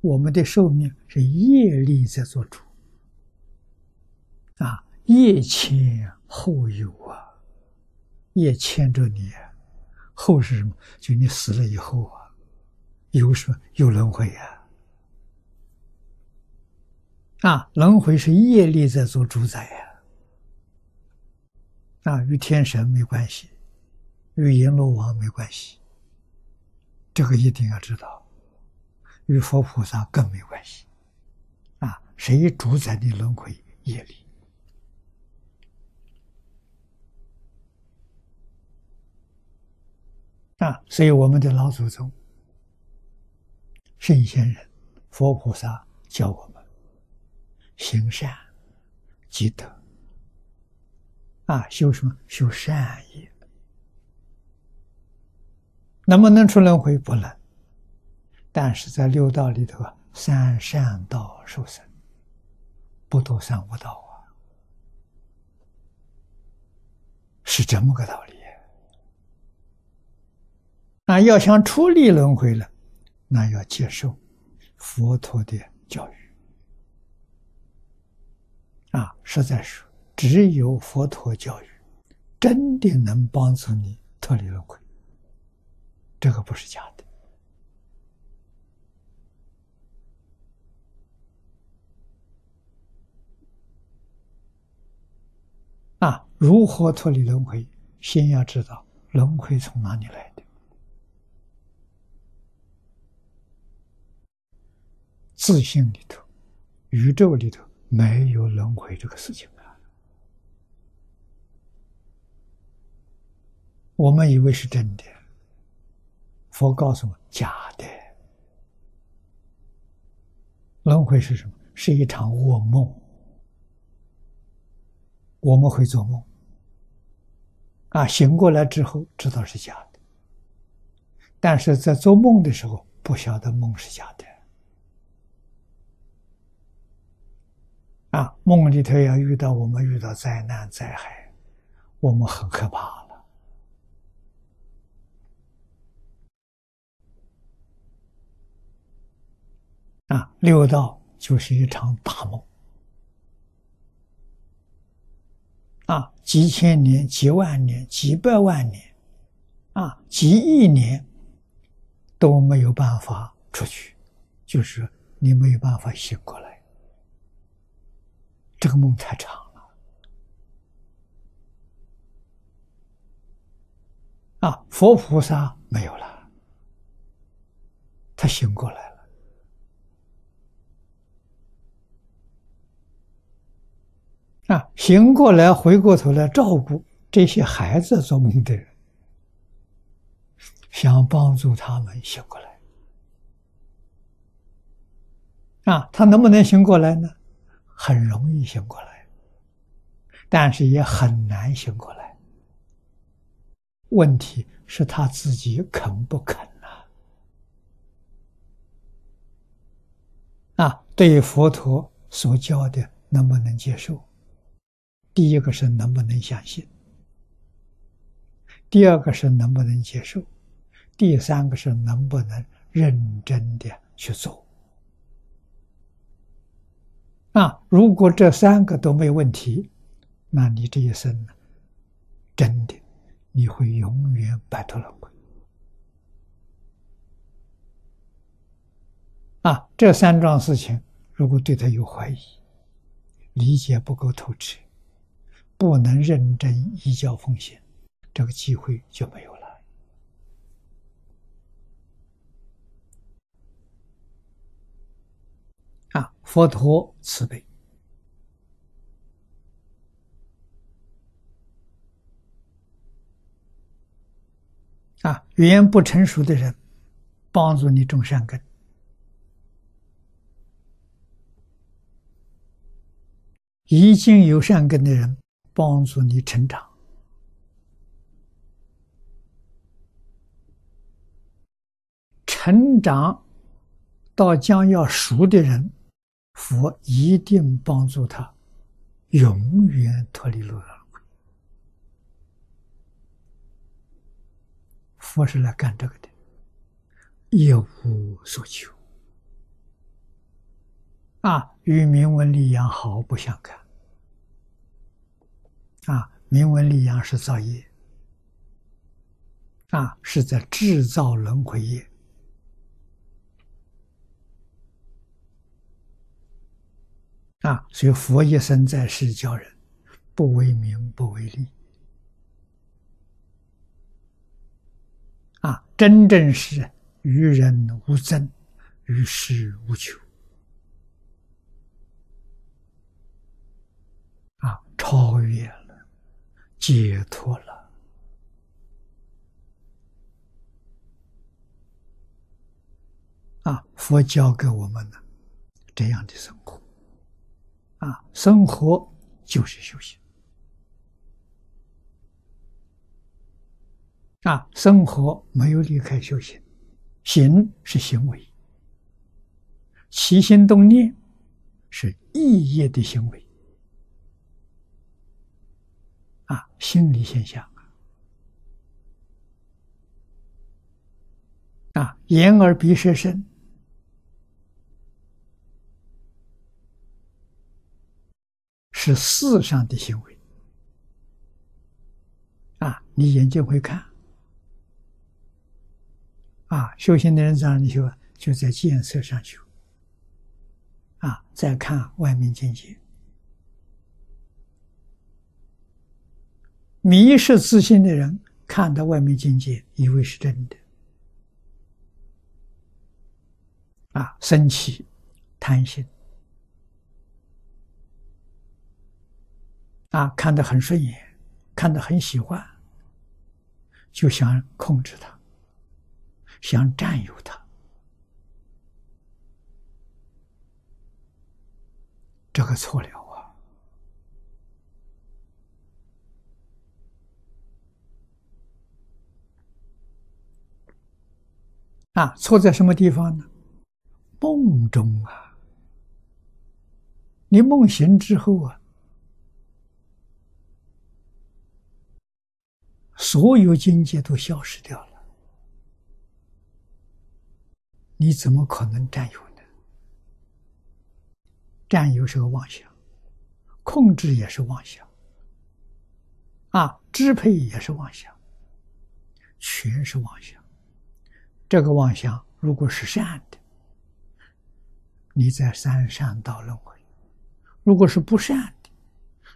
我们的寿命是业力在做主啊，业前后有啊，业牵着你，后是什么？就你死了以后啊，有什么有轮回呀？啊，轮回是业力在做主宰呀，啊，与天神没关系，与阎罗王没关系，这个一定要知道。与佛菩萨更没关系，啊，谁主宰你轮回业力？啊，所以我们的老祖宗、圣贤人、佛菩萨教我们行善积德，啊，修什么？修善业，能不能出轮回？不能。但是在六道里头啊，三善道受生，不堕三恶道啊，是这么个道理。那要想出离轮回了，那要接受佛陀的教育啊！实在是只有佛陀教育，真的能帮助你脱离轮回，这个不是假的。如何脱离轮回？先要知道轮回从哪里来的。自信里头，宇宙里头没有轮回这个事情啊！我们以为是真的，佛告诉我假的。轮回是什么？是一场噩梦。我们会做梦，啊，醒过来之后知道是假的，但是在做梦的时候不晓得梦是假的，啊，梦里头要遇到我们遇到灾难灾害，我们很可怕了，啊，六道就是一场大梦。啊，几千年、几万年、几百万年，啊，几亿年都没有办法出去，就是你没有办法醒过来，这个梦太长了。啊，佛菩萨没有了，他醒过来了。啊，醒过来，回过头来照顾这些孩子做梦的人，想帮助他们醒过来。啊，他能不能醒过来呢？很容易醒过来，但是也很难醒过来。问题是他自己肯不肯呐？啊，对佛陀所教的能不能接受？第一个是能不能相信，第二个是能不能接受，第三个是能不能认真的去做。啊，如果这三个都没问题，那你这一生呢真的你会永远摆脱轮回。啊，这三桩事情，如果对他有怀疑，理解不够透彻。不能认真依教奉献，这个机会就没有了。啊，佛陀慈悲，啊，语言不成熟的人，帮助你种善根；已经有善根的人。帮助你成长，成长到将要熟的人，佛一定帮助他永远脱离轮回。佛是来干这个的，一无所求啊，与名闻利养毫不相干。啊，名闻利养是造业，啊，是在制造轮回业。啊，所以佛一生在世教人，不为名，不为利。啊，真正是与人无争，与世无求。啊，超越了，解脱了。啊，佛教给我们的这样的生活。啊，生活就是修行。啊，生活没有离开修行，行是行为，起心动念是意业的行为。啊，心理现象啊，眼耳鼻舌身。是事上的行为啊！你眼睛会看啊，修行的人怎样的修？就在见色上修啊，再看外面境界。迷失自信的人，看到外面境界，以为是真的。啊，生气、贪心。啊，看得很顺眼，看得很喜欢，就想控制他，想占有他，这个错了。啊，错在什么地方呢？梦中啊，你梦醒之后啊。所有境界都消失掉了，你怎么可能占有呢？占有是个妄想，控制也是妄想，啊，支配也是妄想，全是妄想。这个妄想如果是善的，你在三善道轮回；如果是不善的，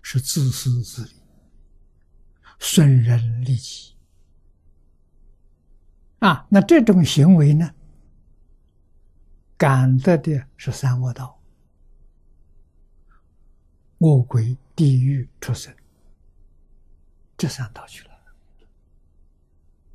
是自私自利。损人利己啊！那这种行为呢，感得的是三恶道、恶鬼、地狱、畜生这三道去了